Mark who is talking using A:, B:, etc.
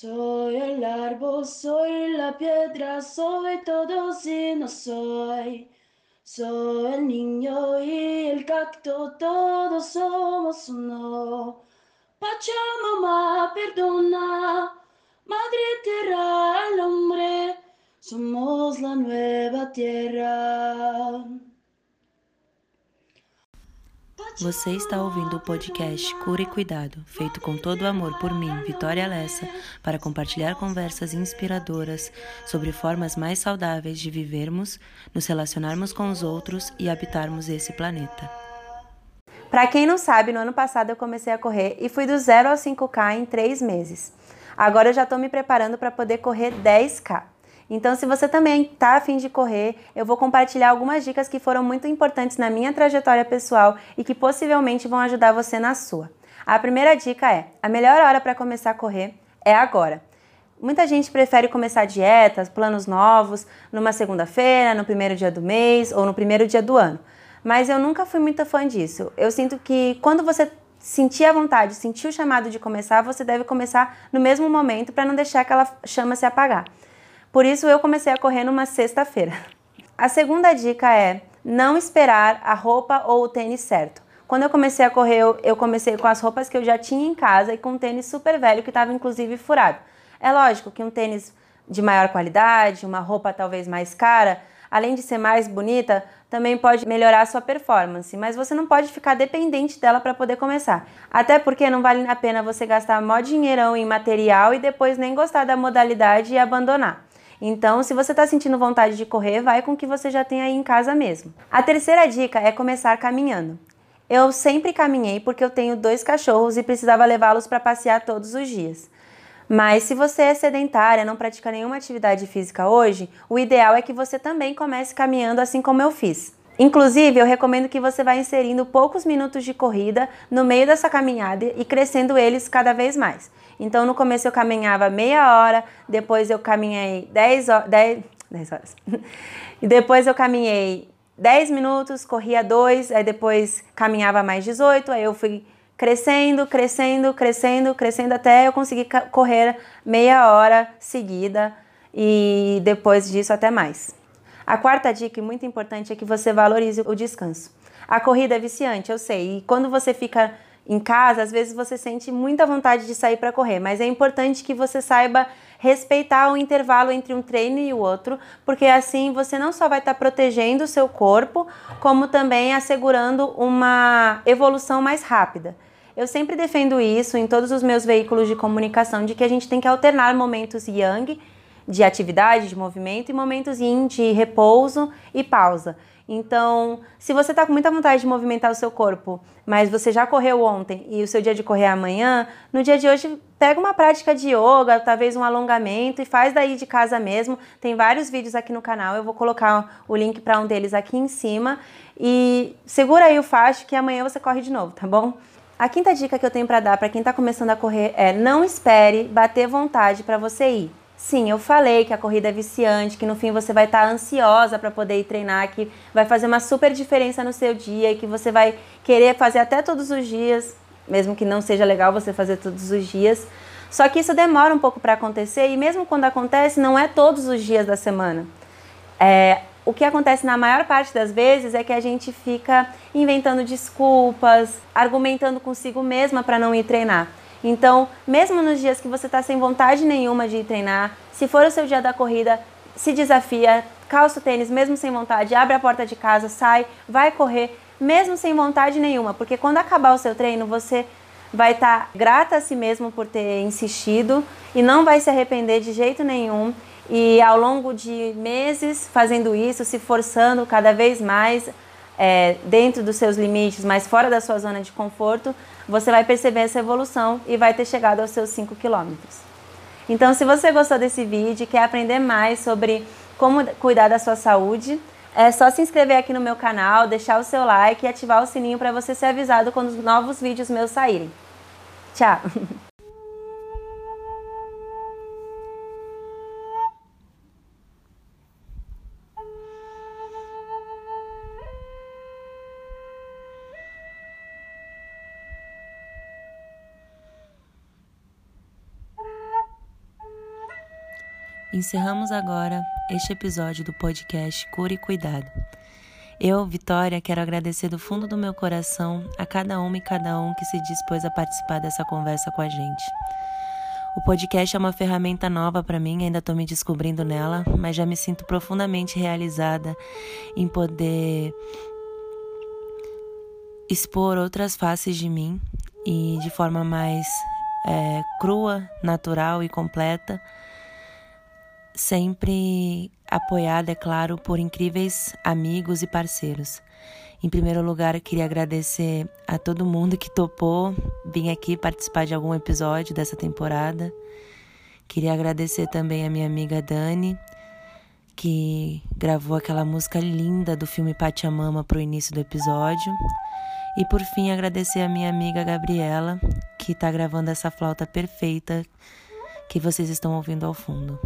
A: Soy el árbol, soy la piedra, soy todo si no soy. Soy el niño y el cacto, todos somos uno. Pachamama, perdona, madre tierra al hombre, somos la nueva tierra.
B: Você está ouvindo o podcast Cura e Cuidado, feito com todo o amor por mim, Vitória Lessa, para compartilhar conversas inspiradoras sobre formas mais saudáveis de vivermos, nos relacionarmos com os outros e habitarmos esse planeta.
C: Para quem não sabe, no ano passado eu comecei a correr e fui do 0 ao 5K em 3 meses. Agora eu já estou me preparando para poder correr 10K. Então, se você também está afim de correr, eu vou compartilhar algumas dicas que foram muito importantes na minha trajetória pessoal e que possivelmente vão ajudar você na sua. A primeira dica é: a melhor hora para começar a correr é agora. Muita gente prefere começar dietas, planos novos, numa segunda-feira, no primeiro dia do mês ou no primeiro dia do ano. Mas eu nunca fui muito fã disso. Eu sinto que quando você sentir a vontade, sentir o chamado de começar, você deve começar no mesmo momento para não deixar aquela chama se apagar. Por isso eu comecei a correr numa sexta-feira. A segunda dica é não esperar a roupa ou o tênis certo. Quando eu comecei a correr, eu comecei com as roupas que eu já tinha em casa e com um tênis super velho que estava inclusive furado. É lógico que um tênis de maior qualidade, uma roupa talvez mais cara, além de ser mais bonita, também pode melhorar a sua performance, mas você não pode ficar dependente dela para poder começar. Até porque não vale a pena você gastar mó dinheirão em material e depois nem gostar da modalidade e abandonar. Então, se você está sentindo vontade de correr, vai com o que você já tem aí em casa mesmo. A terceira dica é começar caminhando. Eu sempre caminhei porque eu tenho dois cachorros e precisava levá-los para passear todos os dias. Mas se você é sedentária, não pratica nenhuma atividade física hoje, o ideal é que você também comece caminhando assim como eu fiz. Inclusive, eu recomendo que você vá inserindo poucos minutos de corrida no meio dessa caminhada e crescendo eles cada vez mais. Então, no começo eu caminhava meia hora, depois eu caminhei 10 horas, 10, 10 horas. e depois eu caminhei 10 minutos, corria 2, aí depois caminhava mais 18, aí eu fui crescendo, crescendo, crescendo, crescendo até eu conseguir correr meia hora seguida e depois disso até mais. A quarta dica, muito importante, é que você valorize o descanso. A corrida é viciante, eu sei, e quando você fica em casa, às vezes você sente muita vontade de sair para correr, mas é importante que você saiba respeitar o intervalo entre um treino e o outro, porque assim você não só vai estar tá protegendo o seu corpo, como também assegurando uma evolução mais rápida. Eu sempre defendo isso em todos os meus veículos de comunicação, de que a gente tem que alternar momentos yang de atividade, de movimento, e momentos yin de repouso e pausa. Então, se você está com muita vontade de movimentar o seu corpo, mas você já correu ontem e o seu dia de correr é amanhã, no dia de hoje pega uma prática de yoga, talvez um alongamento e faz daí de casa mesmo. Tem vários vídeos aqui no canal, eu vou colocar o link para um deles aqui em cima e segura aí o facho que amanhã você corre de novo, tá bom? A quinta dica que eu tenho para dar para quem está começando a correr é não espere bater vontade para você ir. Sim, eu falei que a corrida é viciante, que no fim você vai estar tá ansiosa para poder ir treinar, que vai fazer uma super diferença no seu dia e que você vai querer fazer até todos os dias, mesmo que não seja legal você fazer todos os dias. Só que isso demora um pouco para acontecer e mesmo quando acontece, não é todos os dias da semana. É, o que acontece na maior parte das vezes é que a gente fica inventando desculpas, argumentando consigo mesma para não ir treinar. Então, mesmo nos dias que você está sem vontade nenhuma de treinar, se for o seu dia da corrida, se desafia, calça o tênis mesmo sem vontade, abre a porta de casa, sai, vai correr, mesmo sem vontade nenhuma, porque quando acabar o seu treino, você vai estar tá grata a si mesmo por ter insistido e não vai se arrepender de jeito nenhum. E ao longo de meses fazendo isso, se forçando cada vez mais, é, dentro dos seus limites, mas fora da sua zona de conforto, você vai perceber essa evolução e vai ter chegado aos seus 5 quilômetros. Então, se você gostou desse vídeo e quer aprender mais sobre como cuidar da sua saúde, é só se inscrever aqui no meu canal, deixar o seu like e ativar o sininho para você ser avisado quando os novos vídeos meus saírem. Tchau! Encerramos agora este episódio do podcast Cura e Cuidado. Eu, Vitória, quero agradecer do fundo do meu coração a cada uma e cada um que se dispôs a participar dessa conversa com a gente. O podcast é uma ferramenta nova para mim, ainda estou me descobrindo nela, mas já me sinto profundamente realizada em poder expor outras faces de mim e de forma mais é, crua, natural e completa sempre apoiada, é claro, por incríveis amigos e parceiros. Em primeiro lugar, queria agradecer a todo mundo que topou vir aqui participar de algum episódio dessa temporada. Queria agradecer também a minha amiga Dani, que gravou aquela música linda do filme Pachamama para o início do episódio. E por fim, agradecer a minha amiga Gabriela, que está gravando essa flauta perfeita que vocês estão ouvindo ao fundo.